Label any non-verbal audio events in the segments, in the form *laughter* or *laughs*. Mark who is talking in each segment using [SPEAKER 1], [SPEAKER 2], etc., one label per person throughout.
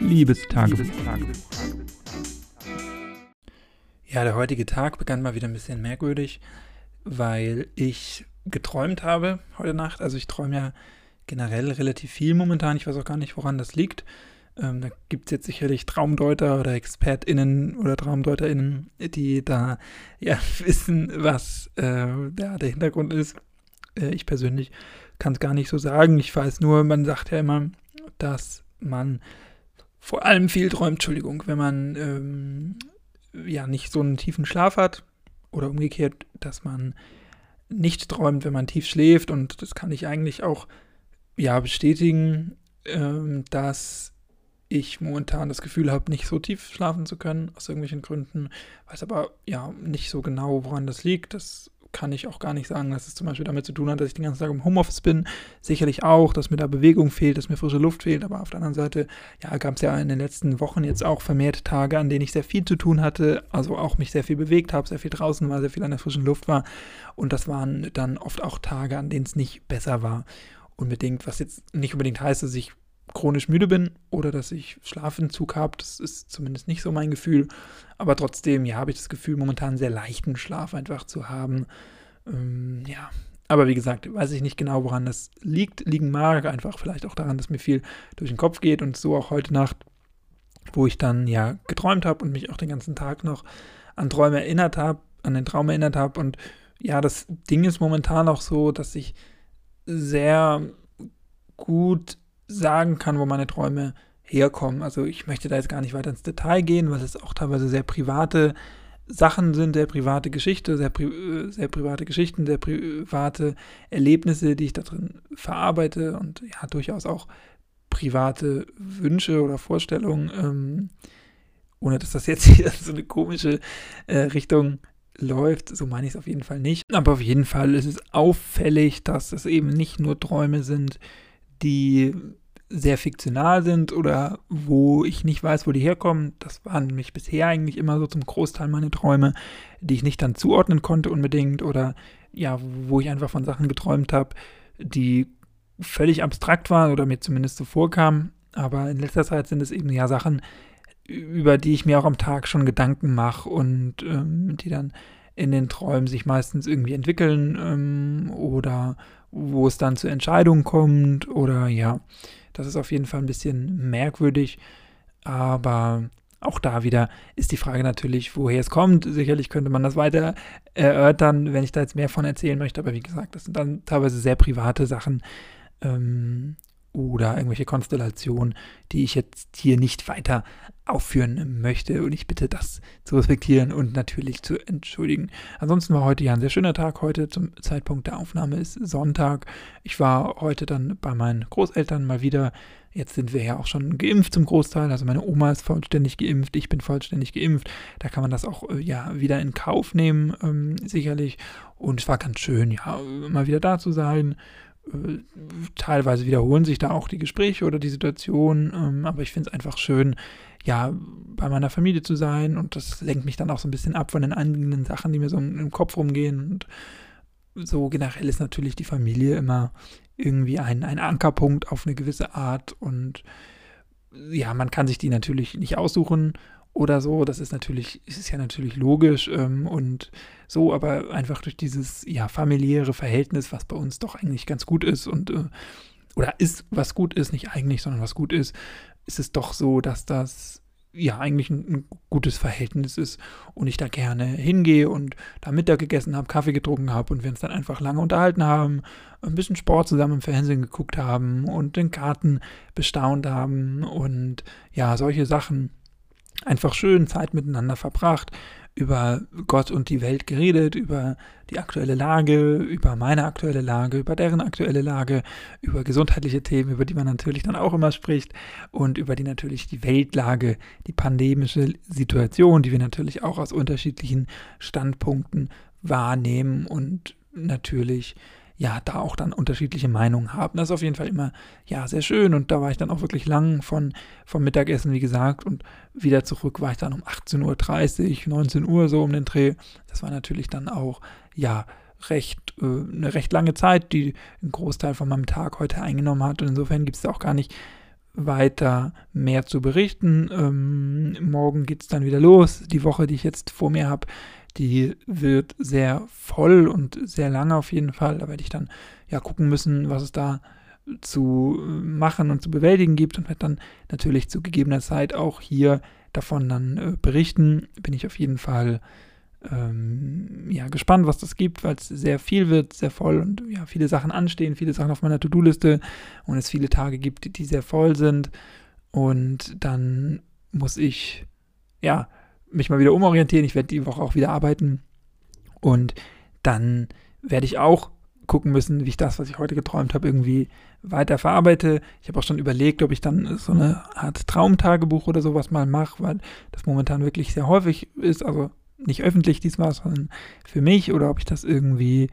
[SPEAKER 1] Liebestagebuch. Ja, der heutige Tag begann mal wieder ein bisschen merkwürdig, weil ich geträumt habe heute Nacht. Also ich träume ja generell relativ viel momentan. Ich weiß auch gar nicht, woran das liegt. Ähm, da gibt es jetzt sicherlich Traumdeuter oder ExpertInnen oder TraumdeuterInnen, die da ja *laughs* wissen, was äh, der, der Hintergrund ist. Äh, ich persönlich kann es gar nicht so sagen. Ich weiß nur, man sagt ja immer, dass man vor allem viel träumt, Entschuldigung, wenn man ähm, ja nicht so einen tiefen Schlaf hat oder umgekehrt, dass man nicht träumt, wenn man tief schläft und das kann ich eigentlich auch ja bestätigen, ähm, dass ich momentan das Gefühl habe, nicht so tief schlafen zu können, aus irgendwelchen Gründen. Weiß aber ja nicht so genau, woran das liegt. Das kann ich auch gar nicht sagen, dass es zum Beispiel damit zu tun hat, dass ich den ganzen Tag im Homeoffice bin. Sicherlich auch, dass mir da Bewegung fehlt, dass mir frische Luft fehlt. Aber auf der anderen Seite, ja, gab es ja in den letzten Wochen jetzt auch vermehrt Tage, an denen ich sehr viel zu tun hatte. Also auch mich sehr viel bewegt habe, sehr viel draußen war, sehr viel an der frischen Luft war. Und das waren dann oft auch Tage, an denen es nicht besser war. Unbedingt, was jetzt nicht unbedingt heißt, dass ich chronisch müde bin oder dass ich Schlafentzug habe. Das ist zumindest nicht so mein Gefühl. Aber trotzdem, ja, habe ich das Gefühl, momentan sehr leichten Schlaf einfach zu haben. Ähm, ja. Aber wie gesagt, weiß ich nicht genau, woran das liegt. Liegen mag einfach vielleicht auch daran, dass mir viel durch den Kopf geht und so auch heute Nacht, wo ich dann ja geträumt habe und mich auch den ganzen Tag noch an Träume erinnert habe, an den Traum erinnert habe. Und ja, das Ding ist momentan auch so, dass ich sehr gut sagen kann, wo meine Träume herkommen. Also ich möchte da jetzt gar nicht weiter ins Detail gehen, weil es auch teilweise sehr private Sachen sind, sehr private Geschichte, sehr, pri äh, sehr private Geschichten, sehr private Erlebnisse, die ich da drin verarbeite und ja, durchaus auch private Wünsche oder Vorstellungen, ähm, ohne dass das jetzt *laughs* hier so eine komische äh, Richtung läuft, so meine ich es auf jeden Fall nicht. Aber auf jeden Fall ist es auffällig, dass es eben nicht nur Träume sind, die sehr fiktional sind oder wo ich nicht weiß, wo die herkommen. Das waren nämlich bisher eigentlich immer so zum Großteil meine Träume, die ich nicht dann zuordnen konnte unbedingt oder ja, wo ich einfach von Sachen geträumt habe, die völlig abstrakt waren oder mir zumindest so vorkamen. Aber in letzter Zeit sind es eben ja Sachen, über die ich mir auch am Tag schon Gedanken mache und ähm, die dann in den Träumen sich meistens irgendwie entwickeln ähm, oder wo es dann zu Entscheidungen kommt oder ja, das ist auf jeden Fall ein bisschen merkwürdig, aber auch da wieder ist die Frage natürlich, woher es kommt. Sicherlich könnte man das weiter erörtern, wenn ich da jetzt mehr von erzählen möchte, aber wie gesagt, das sind dann teilweise sehr private Sachen. Ähm, oder irgendwelche Konstellationen, die ich jetzt hier nicht weiter aufführen möchte. Und ich bitte das zu respektieren und natürlich zu entschuldigen. Ansonsten war heute ja ein sehr schöner Tag. Heute zum Zeitpunkt der Aufnahme ist Sonntag. Ich war heute dann bei meinen Großeltern mal wieder. Jetzt sind wir ja auch schon geimpft zum Großteil. Also meine Oma ist vollständig geimpft, ich bin vollständig geimpft. Da kann man das auch äh, ja wieder in Kauf nehmen, ähm, sicherlich. Und es war ganz schön, ja, mal wieder da zu sein teilweise wiederholen sich da auch die Gespräche oder die Situation, ähm, aber ich finde es einfach schön, ja, bei meiner Familie zu sein und das lenkt mich dann auch so ein bisschen ab von den eigenen Sachen, die mir so im Kopf rumgehen und so generell ist natürlich die Familie immer irgendwie ein, ein Ankerpunkt auf eine gewisse Art und ja, man kann sich die natürlich nicht aussuchen oder so. Das ist natürlich, ist ja natürlich logisch ähm, und so, aber einfach durch dieses ja familiäre Verhältnis, was bei uns doch eigentlich ganz gut ist und äh, oder ist, was gut ist, nicht eigentlich, sondern was gut ist, ist es doch so, dass das ja eigentlich ein, ein gutes Verhältnis ist und ich da gerne hingehe und da Mittag gegessen habe, Kaffee getrunken habe und wir uns dann einfach lange unterhalten haben, ein bisschen Sport zusammen im Fernsehen geguckt haben und den Garten bestaunt haben und ja, solche Sachen einfach schön Zeit miteinander verbracht, über Gott und die Welt geredet, über die aktuelle Lage, über meine aktuelle Lage, über deren aktuelle Lage, über gesundheitliche Themen, über die man natürlich dann auch immer spricht und über die natürlich die Weltlage, die pandemische Situation, die wir natürlich auch aus unterschiedlichen Standpunkten wahrnehmen und natürlich ja, da auch dann unterschiedliche Meinungen haben. Das ist auf jeden Fall immer, ja, sehr schön. Und da war ich dann auch wirklich lang von, vom Mittagessen, wie gesagt. Und wieder zurück war ich dann um 18.30 Uhr, 19 Uhr so um den Dreh. Das war natürlich dann auch, ja, recht, äh, eine recht lange Zeit, die einen Großteil von meinem Tag heute eingenommen hat. Und insofern gibt es auch gar nicht weiter mehr zu berichten. Ähm, morgen geht es dann wieder los. Die Woche, die ich jetzt vor mir habe, die wird sehr voll und sehr lange auf jeden Fall. Da werde ich dann ja gucken müssen, was es da zu machen und zu bewältigen gibt und werde dann natürlich zu gegebener Zeit auch hier davon dann äh, berichten. Bin ich auf jeden Fall ähm, ja, gespannt, was das gibt, weil es sehr viel wird, sehr voll und ja, viele Sachen anstehen, viele Sachen auf meiner To-Do-Liste und es viele Tage gibt, die sehr voll sind. Und dann muss ich, ja, mich mal wieder umorientieren. Ich werde die Woche auch wieder arbeiten. Und dann werde ich auch gucken müssen, wie ich das, was ich heute geträumt habe, irgendwie weiter verarbeite. Ich habe auch schon überlegt, ob ich dann so eine Art Traumtagebuch oder sowas mal mache, weil das momentan wirklich sehr häufig ist. Also nicht öffentlich diesmal, sondern für mich oder ob ich das irgendwie,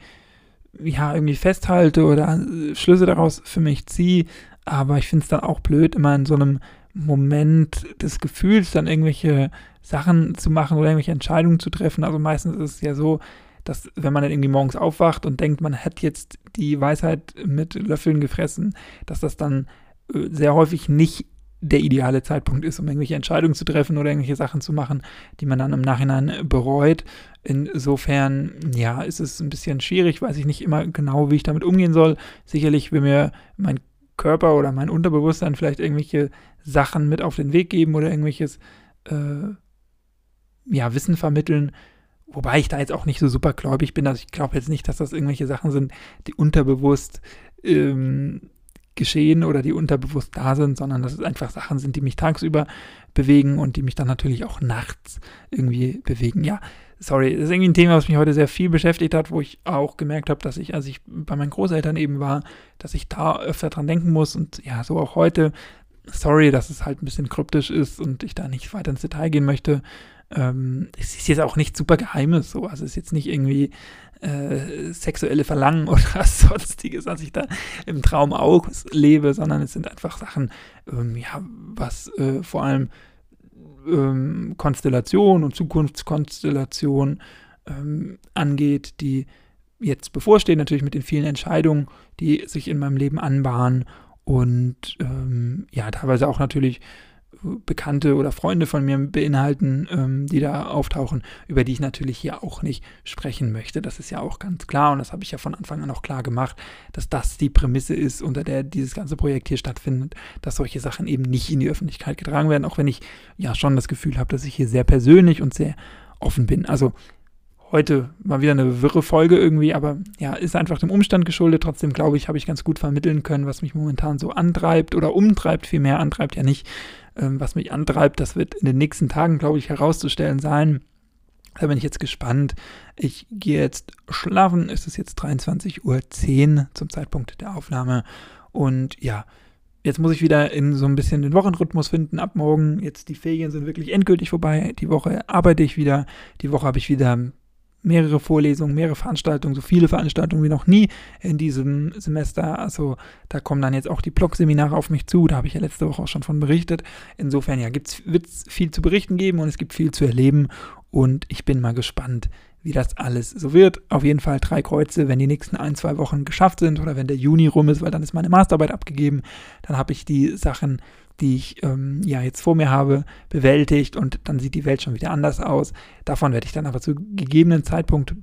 [SPEAKER 1] ja, irgendwie festhalte oder Schlüsse daraus für mich ziehe. Aber ich finde es dann auch blöd, immer in so einem Moment des Gefühls dann irgendwelche Sachen zu machen oder irgendwelche Entscheidungen zu treffen. Also meistens ist es ja so, dass wenn man dann irgendwie morgens aufwacht und denkt, man hat jetzt die Weisheit mit Löffeln gefressen, dass das dann äh, sehr häufig nicht der ideale Zeitpunkt ist, um irgendwelche Entscheidungen zu treffen oder irgendwelche Sachen zu machen, die man dann im Nachhinein bereut. Insofern, ja, ist es ein bisschen schwierig, weiß ich nicht immer genau, wie ich damit umgehen soll. Sicherlich will mir mein Körper oder mein Unterbewusstsein vielleicht irgendwelche Sachen mit auf den Weg geben oder irgendwelches äh, ja, Wissen vermitteln, wobei ich da jetzt auch nicht so super gläubig bin. Also ich glaube jetzt nicht, dass das irgendwelche Sachen sind, die unterbewusst ähm, geschehen oder die unterbewusst da sind, sondern dass es einfach Sachen sind, die mich tagsüber bewegen und die mich dann natürlich auch nachts irgendwie bewegen. Ja, sorry, das ist irgendwie ein Thema, was mich heute sehr viel beschäftigt hat, wo ich auch gemerkt habe, dass ich, als ich bei meinen Großeltern eben war, dass ich da öfter dran denken muss und ja, so auch heute. Sorry, dass es halt ein bisschen kryptisch ist und ich da nicht weiter ins Detail gehen möchte. Ähm, es ist jetzt auch nicht super Geheimes, so. Also es ist jetzt nicht irgendwie äh, sexuelle Verlangen *laughs* oder sonstiges, was ich da im Traum auch lebe, sondern es sind einfach Sachen, ähm, ja, was äh, vor allem ähm, Konstellation und Zukunftskonstellation ähm, angeht, die jetzt bevorstehen, natürlich mit den vielen Entscheidungen, die sich in meinem Leben anbahnen und ähm, ja, teilweise auch natürlich Bekannte oder Freunde von mir beinhalten, ähm, die da auftauchen, über die ich natürlich hier auch nicht sprechen möchte. Das ist ja auch ganz klar und das habe ich ja von Anfang an auch klar gemacht, dass das die Prämisse ist, unter der dieses ganze Projekt hier stattfindet, dass solche Sachen eben nicht in die Öffentlichkeit getragen werden, auch wenn ich ja schon das Gefühl habe, dass ich hier sehr persönlich und sehr offen bin. Also heute mal wieder eine wirre Folge irgendwie, aber ja, ist einfach dem Umstand geschuldet. Trotzdem glaube ich, habe ich ganz gut vermitteln können, was mich momentan so antreibt oder umtreibt, vielmehr antreibt ja nicht, ähm, was mich antreibt. Das wird in den nächsten Tagen, glaube ich, herauszustellen sein. Da bin ich jetzt gespannt. Ich gehe jetzt schlafen. Es ist jetzt 23.10 Uhr zum Zeitpunkt der Aufnahme. Und ja, jetzt muss ich wieder in so ein bisschen den Wochenrhythmus finden. Ab morgen, jetzt die Ferien sind wirklich endgültig vorbei. Die Woche arbeite ich wieder. Die Woche habe ich wieder mehrere Vorlesungen, mehrere Veranstaltungen, so viele Veranstaltungen wie noch nie in diesem Semester. Also da kommen dann jetzt auch die Blog-Seminare auf mich zu. Da habe ich ja letzte Woche auch schon von berichtet. Insofern ja, wird es viel zu berichten geben und es gibt viel zu erleben. Und ich bin mal gespannt, wie das alles so wird. Auf jeden Fall drei Kreuze, wenn die nächsten ein, zwei Wochen geschafft sind oder wenn der Juni rum ist, weil dann ist meine Masterarbeit abgegeben. Dann habe ich die Sachen die ich ähm, ja jetzt vor mir habe, bewältigt und dann sieht die Welt schon wieder anders aus. Davon werde ich dann aber zu gegebenen Zeitpunkt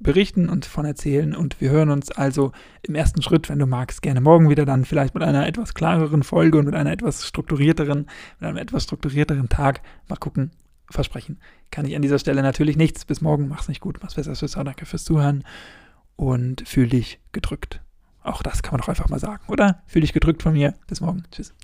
[SPEAKER 1] berichten und von erzählen und wir hören uns also im ersten Schritt, wenn du magst, gerne morgen wieder dann vielleicht mit einer etwas klareren Folge und mit einer etwas strukturierteren, mit einem etwas strukturierteren Tag. Mal gucken, versprechen. Kann ich an dieser Stelle natürlich nichts. Bis morgen, mach's nicht gut, mach's besser, tschüss, danke fürs Zuhören und fühl dich gedrückt. Auch das kann man doch einfach mal sagen, oder? Fühl dich gedrückt von mir. Bis morgen. Tschüss.